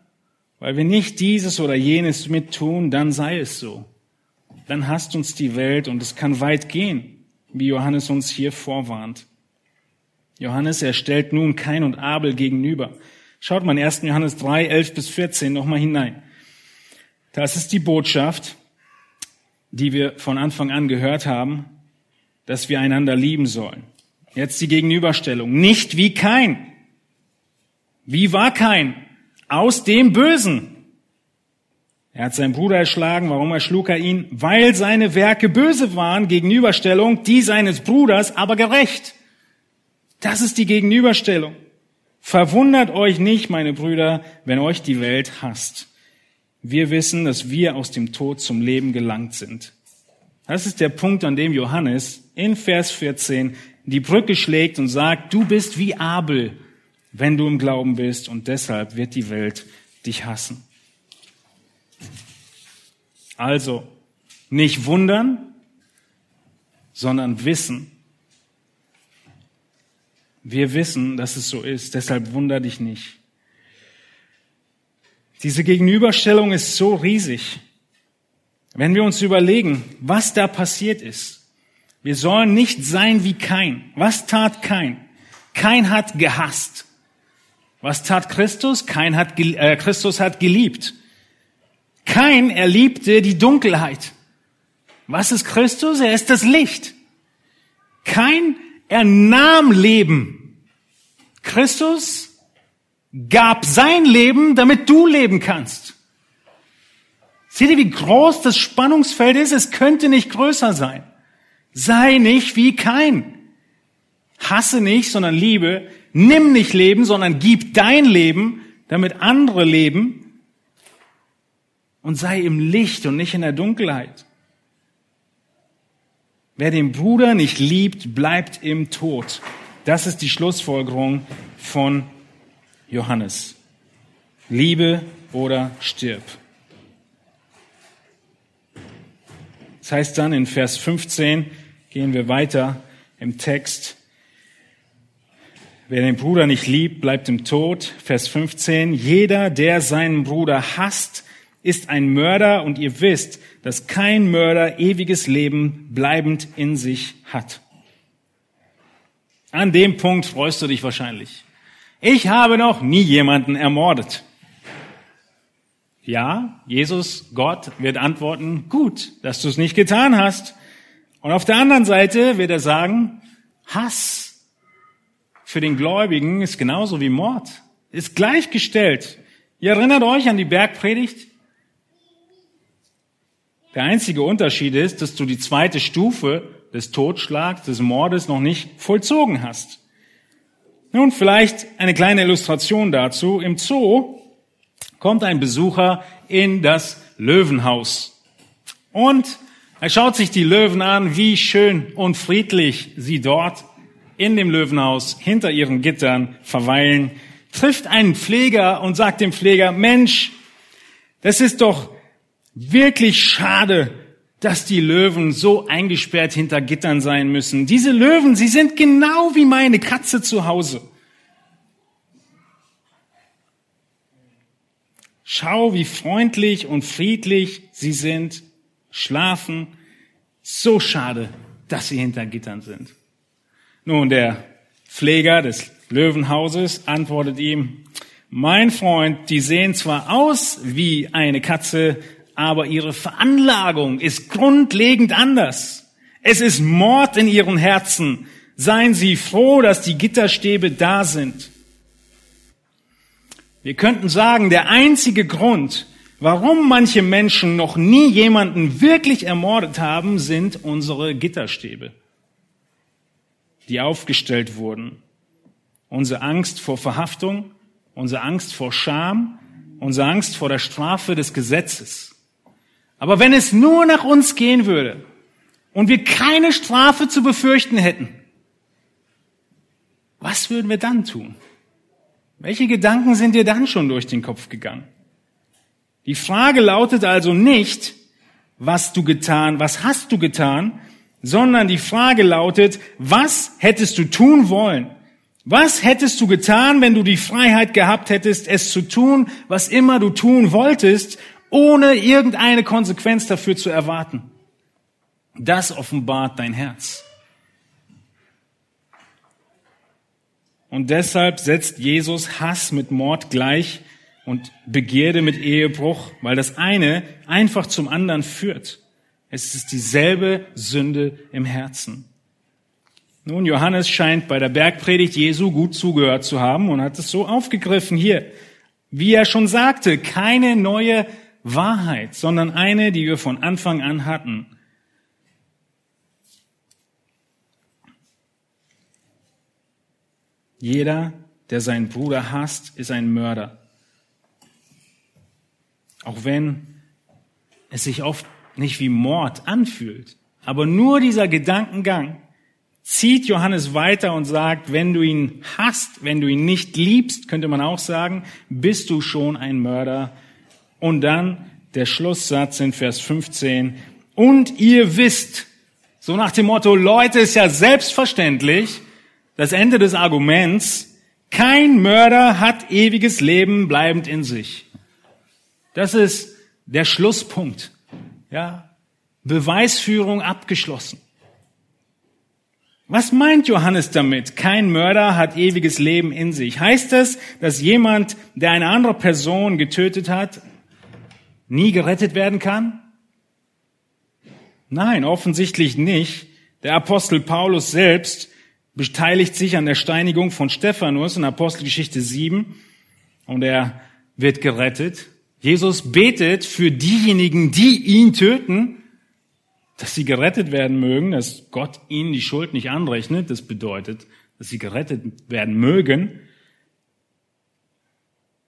weil wir nicht dieses oder jenes mittun, dann sei es so dann hasst uns die Welt und es kann weit gehen, wie Johannes uns hier vorwarnt. Johannes, er stellt nun Kain und Abel gegenüber. Schaut mal in 1. Johannes 3, 11 bis 14 nochmal hinein. Das ist die Botschaft, die wir von Anfang an gehört haben, dass wir einander lieben sollen. Jetzt die Gegenüberstellung. Nicht wie Kain. Wie war Kain? Aus dem Bösen. Er hat seinen Bruder erschlagen. Warum erschlug er ihn? Weil seine Werke böse waren, Gegenüberstellung, die seines Bruders aber gerecht. Das ist die Gegenüberstellung. Verwundert euch nicht, meine Brüder, wenn euch die Welt hasst. Wir wissen, dass wir aus dem Tod zum Leben gelangt sind. Das ist der Punkt, an dem Johannes in Vers 14 die Brücke schlägt und sagt, du bist wie Abel, wenn du im Glauben bist und deshalb wird die Welt dich hassen. Also nicht wundern, sondern wissen. Wir wissen, dass es so ist, deshalb wunder dich nicht. Diese Gegenüberstellung ist so riesig. Wenn wir uns überlegen, was da passiert ist, wir sollen nicht sein wie kein. Was tat kein? Kein hat gehasst. Was tat Christus? Kein hat, äh, Christus hat geliebt. Kein erliebte die Dunkelheit. Was ist Christus? Er ist das Licht. Kein er nahm Leben. Christus gab sein Leben, damit du leben kannst. Seht ihr, wie groß das Spannungsfeld ist? Es könnte nicht größer sein. Sei nicht wie kein. Hasse nicht, sondern liebe. Nimm nicht Leben, sondern gib dein Leben, damit andere leben und sei im Licht und nicht in der Dunkelheit. Wer den Bruder nicht liebt, bleibt im Tod. Das ist die Schlussfolgerung von Johannes. Liebe oder stirb. Das heißt dann in Vers 15, gehen wir weiter im Text, wer den Bruder nicht liebt, bleibt im Tod. Vers 15, jeder, der seinen Bruder hasst, ist ein Mörder und ihr wisst, dass kein Mörder ewiges Leben bleibend in sich hat. An dem Punkt freust du dich wahrscheinlich. Ich habe noch nie jemanden ermordet. Ja, Jesus, Gott wird antworten, gut, dass du es nicht getan hast. Und auf der anderen Seite wird er sagen, Hass für den Gläubigen ist genauso wie Mord, ist gleichgestellt. Ihr erinnert euch an die Bergpredigt? Der einzige Unterschied ist, dass du die zweite Stufe des Totschlags, des Mordes noch nicht vollzogen hast. Nun vielleicht eine kleine Illustration dazu. Im Zoo kommt ein Besucher in das Löwenhaus und er schaut sich die Löwen an, wie schön und friedlich sie dort in dem Löwenhaus hinter ihren Gittern verweilen, trifft einen Pfleger und sagt dem Pfleger, Mensch, das ist doch wirklich schade, dass die Löwen so eingesperrt hinter Gittern sein müssen. Diese Löwen, sie sind genau wie meine Katze zu Hause. Schau, wie freundlich und friedlich sie sind, schlafen. So schade, dass sie hinter Gittern sind. Nun, der Pfleger des Löwenhauses antwortet ihm, mein Freund, die sehen zwar aus wie eine Katze, aber ihre Veranlagung ist grundlegend anders. Es ist Mord in ihren Herzen. Seien Sie froh, dass die Gitterstäbe da sind. Wir könnten sagen, der einzige Grund, warum manche Menschen noch nie jemanden wirklich ermordet haben, sind unsere Gitterstäbe, die aufgestellt wurden. Unsere Angst vor Verhaftung, unsere Angst vor Scham, unsere Angst vor der Strafe des Gesetzes. Aber wenn es nur nach uns gehen würde und wir keine Strafe zu befürchten hätten, was würden wir dann tun? Welche Gedanken sind dir dann schon durch den Kopf gegangen? Die Frage lautet also nicht, was du getan, was hast du getan, sondern die Frage lautet, was hättest du tun wollen? Was hättest du getan, wenn du die Freiheit gehabt hättest, es zu tun, was immer du tun wolltest ohne irgendeine Konsequenz dafür zu erwarten. Das offenbart dein Herz. Und deshalb setzt Jesus Hass mit Mord gleich und Begierde mit Ehebruch, weil das eine einfach zum anderen führt. Es ist dieselbe Sünde im Herzen. Nun, Johannes scheint bei der Bergpredigt Jesu gut zugehört zu haben und hat es so aufgegriffen hier. Wie er schon sagte, keine neue Wahrheit, sondern eine, die wir von Anfang an hatten. Jeder, der seinen Bruder hasst, ist ein Mörder. Auch wenn es sich oft nicht wie Mord anfühlt. Aber nur dieser Gedankengang zieht Johannes weiter und sagt, wenn du ihn hasst, wenn du ihn nicht liebst, könnte man auch sagen, bist du schon ein Mörder und dann der Schlusssatz in Vers 15. Und ihr wisst, so nach dem Motto, Leute, ist ja selbstverständlich, das Ende des Arguments, kein Mörder hat ewiges Leben bleibend in sich. Das ist der Schlusspunkt. Ja, Beweisführung abgeschlossen. Was meint Johannes damit? Kein Mörder hat ewiges Leben in sich. Heißt das, dass jemand, der eine andere Person getötet hat, nie gerettet werden kann? Nein, offensichtlich nicht. Der Apostel Paulus selbst beteiligt sich an der Steinigung von Stephanus in Apostelgeschichte 7 und er wird gerettet. Jesus betet für diejenigen, die ihn töten, dass sie gerettet werden mögen, dass Gott ihnen die Schuld nicht anrechnet. Das bedeutet, dass sie gerettet werden mögen.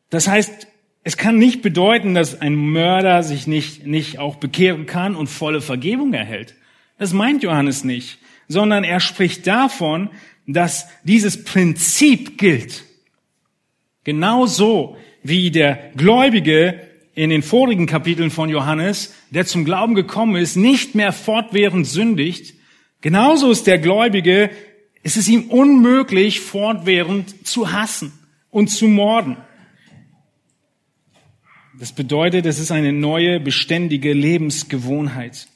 Das heißt, es kann nicht bedeuten, dass ein Mörder sich nicht, nicht auch bekehren kann und volle Vergebung erhält. Das meint Johannes nicht, sondern er spricht davon, dass dieses Prinzip gilt. Genauso wie der Gläubige in den vorigen Kapiteln von Johannes, der zum Glauben gekommen ist, nicht mehr fortwährend sündigt, genauso ist der Gläubige, es ist ihm unmöglich, fortwährend zu hassen und zu morden. Das bedeutet, es ist eine neue, beständige Lebensgewohnheit.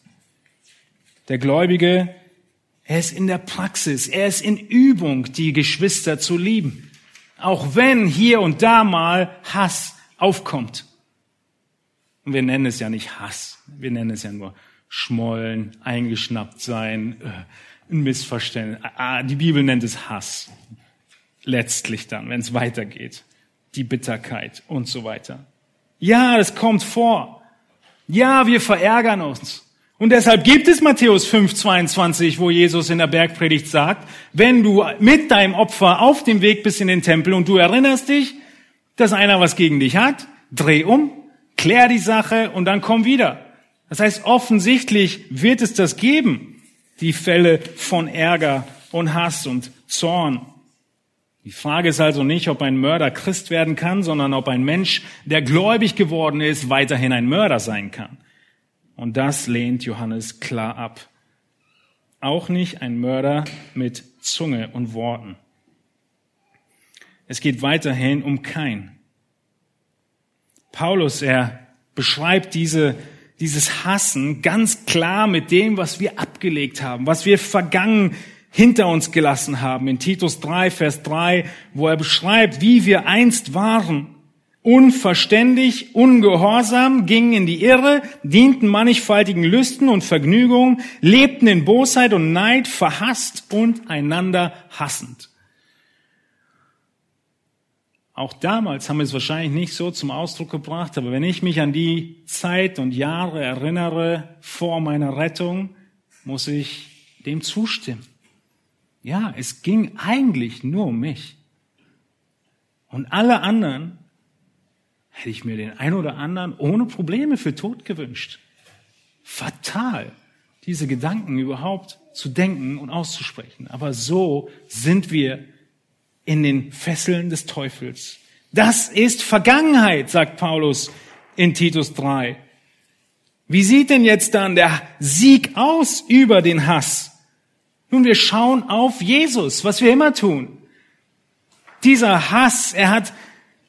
Der Gläubige, er ist in der Praxis, er ist in Übung, die Geschwister zu lieben. Auch wenn hier und da mal Hass aufkommt. Und wir nennen es ja nicht Hass. Wir nennen es ja nur Schmollen, eingeschnappt sein, äh, ein Missverständnis. Ah, die Bibel nennt es Hass. Letztlich dann, wenn es weitergeht. Die Bitterkeit und so weiter. Ja, das kommt vor. Ja, wir verärgern uns. Und deshalb gibt es Matthäus 5, 22, wo Jesus in der Bergpredigt sagt, wenn du mit deinem Opfer auf dem Weg bist in den Tempel und du erinnerst dich, dass einer was gegen dich hat, dreh um, klär die Sache und dann komm wieder. Das heißt, offensichtlich wird es das geben, die Fälle von Ärger und Hass und Zorn. Die Frage ist also nicht, ob ein Mörder Christ werden kann, sondern ob ein Mensch, der gläubig geworden ist, weiterhin ein Mörder sein kann. Und das lehnt Johannes klar ab. Auch nicht ein Mörder mit Zunge und Worten. Es geht weiterhin um kein. Paulus, er beschreibt diese, dieses Hassen ganz klar mit dem, was wir abgelegt haben, was wir vergangen hinter uns gelassen haben. In Titus 3, Vers 3, wo er beschreibt, wie wir einst waren. Unverständig, ungehorsam, gingen in die Irre, dienten mannigfaltigen Lüsten und Vergnügungen, lebten in Bosheit und Neid, verhasst und einander hassend. Auch damals haben wir es wahrscheinlich nicht so zum Ausdruck gebracht, aber wenn ich mich an die Zeit und Jahre erinnere vor meiner Rettung, muss ich dem zustimmen. Ja, es ging eigentlich nur um mich. Und alle anderen hätte ich mir den ein oder anderen ohne Probleme für tot gewünscht. Fatal, diese Gedanken überhaupt zu denken und auszusprechen. Aber so sind wir in den Fesseln des Teufels. Das ist Vergangenheit, sagt Paulus in Titus 3. Wie sieht denn jetzt dann der Sieg aus über den Hass? Nun, wir schauen auf Jesus, was wir immer tun. Dieser Hass, er hat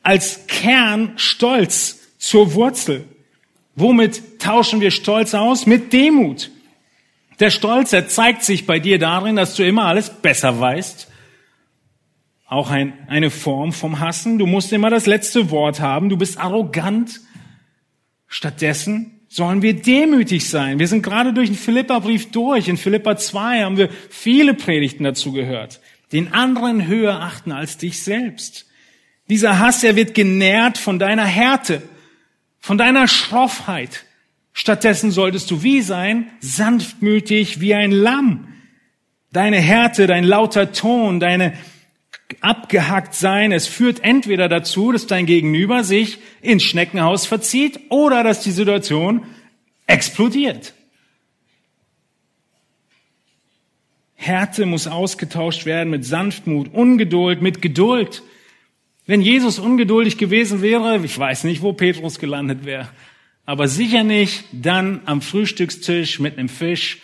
als Kern Stolz zur Wurzel. Womit tauschen wir Stolz aus? Mit Demut. Der Stolz, er zeigt sich bei dir darin, dass du immer alles besser weißt. Auch ein, eine Form vom Hassen. Du musst immer das letzte Wort haben. Du bist arrogant. Stattdessen sollen wir demütig sein. Wir sind gerade durch den Philippa-Brief durch. In Philippa 2 haben wir viele Predigten dazu gehört. Den anderen höher achten als dich selbst. Dieser Hass, er wird genährt von deiner Härte, von deiner Schroffheit. Stattdessen solltest du wie sein? Sanftmütig wie ein Lamm. Deine Härte, dein lauter Ton, deine abgehackt sein. Es führt entweder dazu, dass dein Gegenüber sich ins Schneckenhaus verzieht oder dass die Situation explodiert. Härte muss ausgetauscht werden mit Sanftmut, Ungeduld, mit Geduld. Wenn Jesus ungeduldig gewesen wäre, ich weiß nicht, wo Petrus gelandet wäre, aber sicher nicht dann am Frühstückstisch mit einem Fisch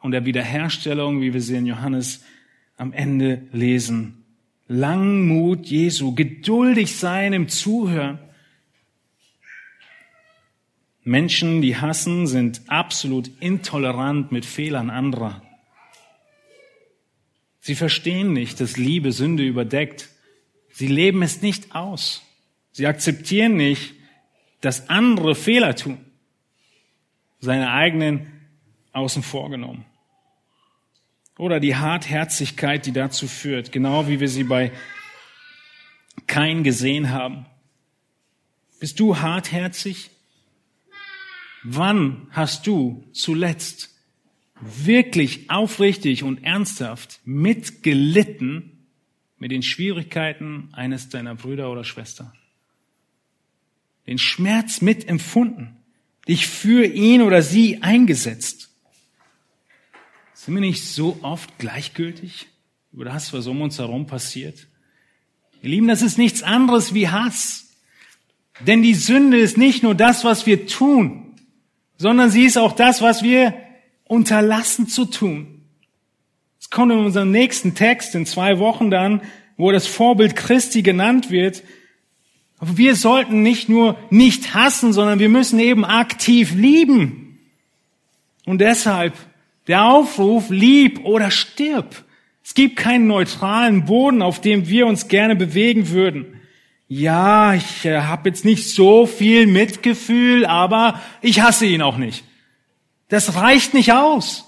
und der Wiederherstellung, wie wir sie in Johannes am Ende lesen. Langmut Jesu, geduldig sein im Zuhören. Menschen, die hassen, sind absolut intolerant mit Fehlern anderer. Sie verstehen nicht, dass Liebe Sünde überdeckt. Sie leben es nicht aus. Sie akzeptieren nicht, dass andere Fehler tun. Seine eigenen außen vorgenommen. Oder die Hartherzigkeit, die dazu führt, genau wie wir sie bei Kain gesehen haben. Bist du hartherzig? Wann hast du zuletzt wirklich aufrichtig und ernsthaft mitgelitten mit den Schwierigkeiten eines deiner Brüder oder Schwester? Den Schmerz mitempfunden, dich für ihn oder sie eingesetzt? Sind wir nicht so oft gleichgültig über das, was um uns herum passiert? Ihr Lieben, das ist nichts anderes wie Hass. Denn die Sünde ist nicht nur das, was wir tun, sondern sie ist auch das, was wir unterlassen zu tun. Es kommt in unserem nächsten Text in zwei Wochen dann, wo das Vorbild Christi genannt wird. Aber wir sollten nicht nur nicht hassen, sondern wir müssen eben aktiv lieben. Und deshalb der Aufruf, lieb oder stirb, Es gibt keinen neutralen Boden, auf dem wir uns gerne bewegen würden. Ja, ich äh, habe jetzt nicht so viel Mitgefühl, aber ich hasse ihn auch nicht. Das reicht nicht aus.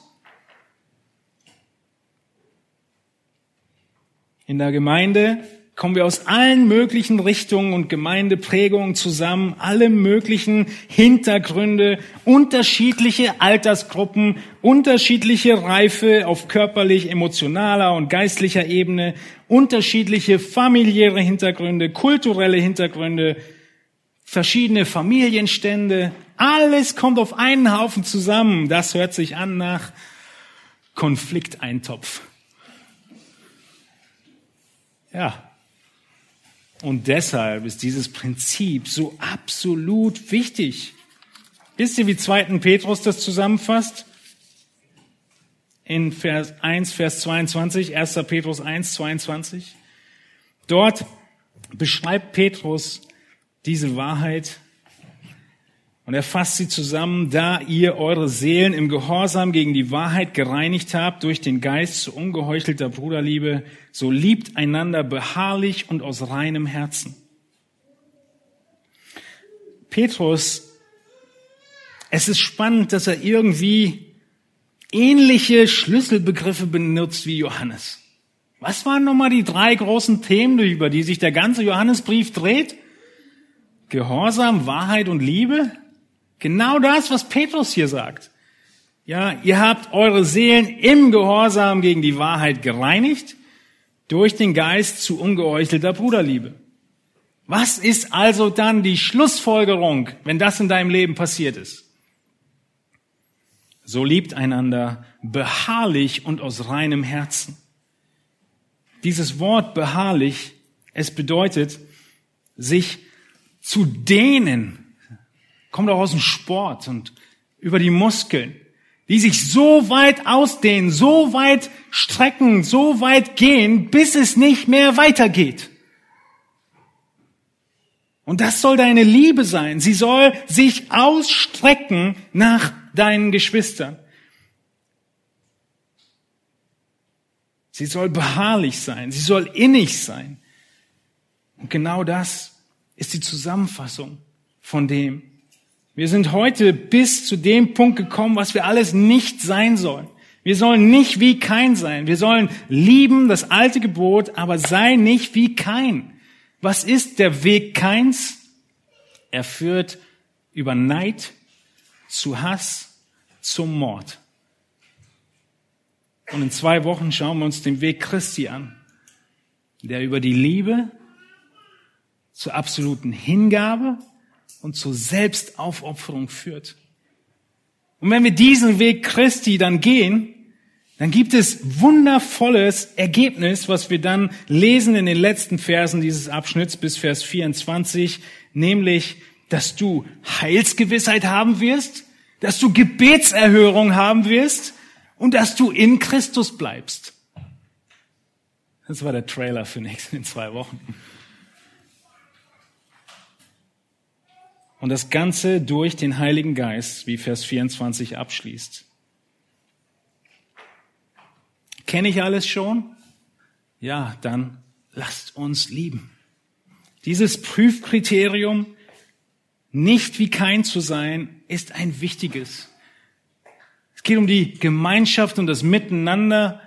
In der Gemeinde kommen wir aus allen möglichen Richtungen und Gemeindeprägungen zusammen, alle möglichen Hintergründe, unterschiedliche Altersgruppen, unterschiedliche Reife auf körperlich, emotionaler und geistlicher Ebene, unterschiedliche familiäre Hintergründe, kulturelle Hintergründe, verschiedene Familienstände. Alles kommt auf einen Haufen zusammen. Das hört sich an nach Konflikteintopf. Ja, und deshalb ist dieses Prinzip so absolut wichtig. Wisst ihr, wie 2. Petrus das zusammenfasst? In Vers 1, Vers 22, 1. Petrus 1, 22. Dort beschreibt Petrus diese Wahrheit und er fasst sie zusammen, da ihr eure Seelen im Gehorsam gegen die Wahrheit gereinigt habt durch den Geist zu ungeheuchelter Bruderliebe, so liebt einander beharrlich und aus reinem Herzen. Petrus, es ist spannend, dass er irgendwie ähnliche Schlüsselbegriffe benutzt wie Johannes. Was waren nochmal die drei großen Themen, über die sich der ganze Johannesbrief dreht? Gehorsam, Wahrheit und Liebe? Genau das, was Petrus hier sagt. Ja, ihr habt eure Seelen im Gehorsam gegen die Wahrheit gereinigt durch den Geist zu ungeheuchelter Bruderliebe. Was ist also dann die Schlussfolgerung, wenn das in deinem Leben passiert ist? So liebt einander beharrlich und aus reinem Herzen. Dieses Wort beharrlich, es bedeutet, sich zu dehnen, kommt auch aus dem Sport und über die Muskeln, die sich so weit ausdehnen, so weit strecken, so weit gehen, bis es nicht mehr weitergeht. Und das soll deine Liebe sein. Sie soll sich ausstrecken nach deinen Geschwistern. Sie soll beharrlich sein. Sie soll innig sein. Und genau das ist die Zusammenfassung von dem, wir sind heute bis zu dem Punkt gekommen, was wir alles nicht sein sollen. Wir sollen nicht wie kein sein. Wir sollen lieben das alte Gebot, aber sei nicht wie kein. Was ist der Weg keins? Er führt über Neid zu Hass, zum Mord. Und in zwei Wochen schauen wir uns den Weg Christi an, der über die Liebe zur absoluten Hingabe und zur Selbstaufopferung führt. Und wenn wir diesen Weg Christi dann gehen, dann gibt es wundervolles Ergebnis, was wir dann lesen in den letzten Versen dieses Abschnitts bis Vers 24, nämlich, dass du Heilsgewissheit haben wirst, dass du Gebetserhörung haben wirst und dass du in Christus bleibst. Das war der Trailer für nächsten in zwei Wochen. Und das Ganze durch den Heiligen Geist, wie Vers 24 abschließt. Kenne ich alles schon? Ja, dann lasst uns lieben. Dieses Prüfkriterium, nicht wie kein zu sein, ist ein wichtiges. Es geht um die Gemeinschaft und das Miteinander.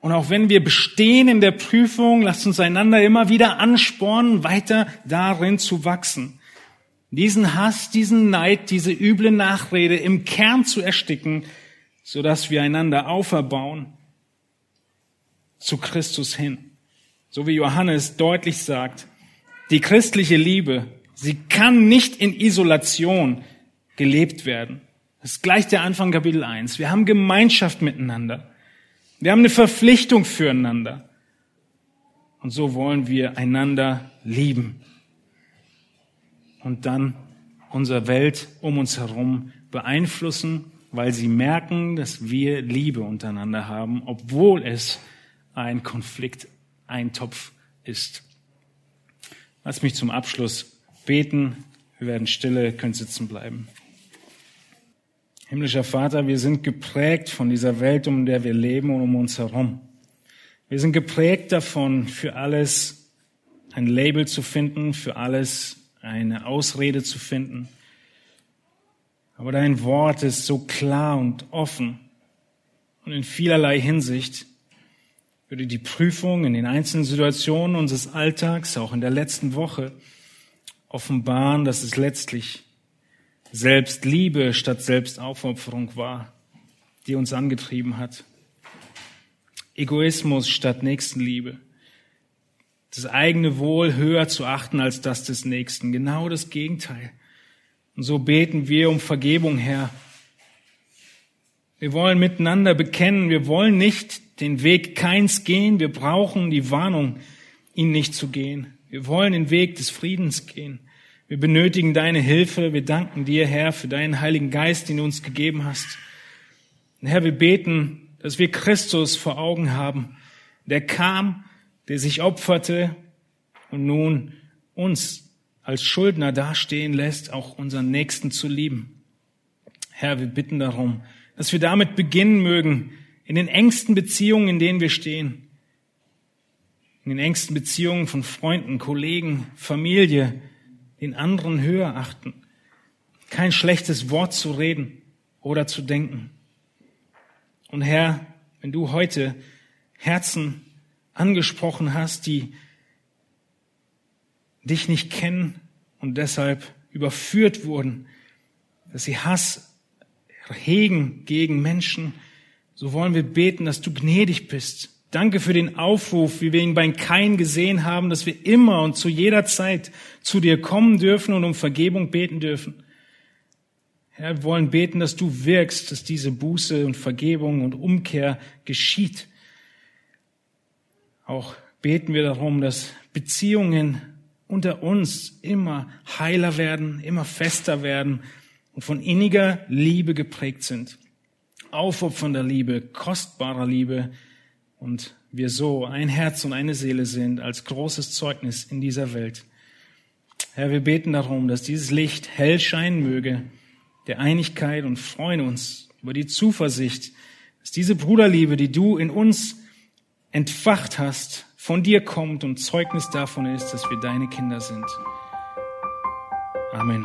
Und auch wenn wir bestehen in der Prüfung, lasst uns einander immer wieder anspornen, weiter darin zu wachsen diesen Hass, diesen Neid, diese üble Nachrede im Kern zu ersticken, so dass wir einander auferbauen zu Christus hin. So wie Johannes deutlich sagt, die christliche Liebe, sie kann nicht in Isolation gelebt werden. Das ist gleich der Anfang Kapitel 1. Wir haben Gemeinschaft miteinander. Wir haben eine Verpflichtung füreinander. Und so wollen wir einander lieben und dann unsere Welt um uns herum beeinflussen, weil sie merken, dass wir Liebe untereinander haben, obwohl es ein Konflikt, ein Topf ist. Lass mich zum Abschluss beten. Wir werden stille, können sitzen bleiben. Himmlischer Vater, wir sind geprägt von dieser Welt, um der wir leben und um uns herum. Wir sind geprägt davon, für alles ein Label zu finden, für alles eine Ausrede zu finden. Aber dein Wort ist so klar und offen und in vielerlei Hinsicht würde die Prüfung in den einzelnen Situationen unseres Alltags, auch in der letzten Woche, offenbaren, dass es letztlich Selbstliebe statt Selbstaufopferung war, die uns angetrieben hat. Egoismus statt Nächstenliebe. Das eigene Wohl höher zu achten als das des Nächsten. Genau das Gegenteil. Und so beten wir um Vergebung, Herr. Wir wollen miteinander bekennen, wir wollen nicht den Weg keins gehen, wir brauchen die Warnung, ihn nicht zu gehen. Wir wollen den Weg des Friedens gehen. Wir benötigen deine Hilfe. Wir danken dir, Herr, für deinen Heiligen Geist, den du uns gegeben hast. Und Herr, wir beten, dass wir Christus vor Augen haben, der kam, der sich opferte und nun uns als Schuldner dastehen lässt, auch unseren Nächsten zu lieben. Herr, wir bitten darum, dass wir damit beginnen mögen, in den engsten Beziehungen, in denen wir stehen, in den engsten Beziehungen von Freunden, Kollegen, Familie, den anderen höher achten, kein schlechtes Wort zu reden oder zu denken. Und Herr, wenn du heute Herzen angesprochen hast, die dich nicht kennen und deshalb überführt wurden, dass sie Hass hegen gegen Menschen, so wollen wir beten, dass du gnädig bist. Danke für den Aufruf, wie wir ihn bei Kain gesehen haben, dass wir immer und zu jeder Zeit zu dir kommen dürfen und um Vergebung beten dürfen. Herr, wir wollen beten, dass du wirkst, dass diese Buße und Vergebung und Umkehr geschieht. Auch beten wir darum, dass Beziehungen unter uns immer heiler werden, immer fester werden und von inniger Liebe geprägt sind. Aufopfernder Liebe, kostbarer Liebe und wir so ein Herz und eine Seele sind als großes Zeugnis in dieser Welt. Herr, wir beten darum, dass dieses Licht hell scheinen möge der Einigkeit und freuen uns über die Zuversicht, dass diese Bruderliebe, die du in uns entfacht hast, von dir kommt und Zeugnis davon ist, dass wir deine Kinder sind. Amen.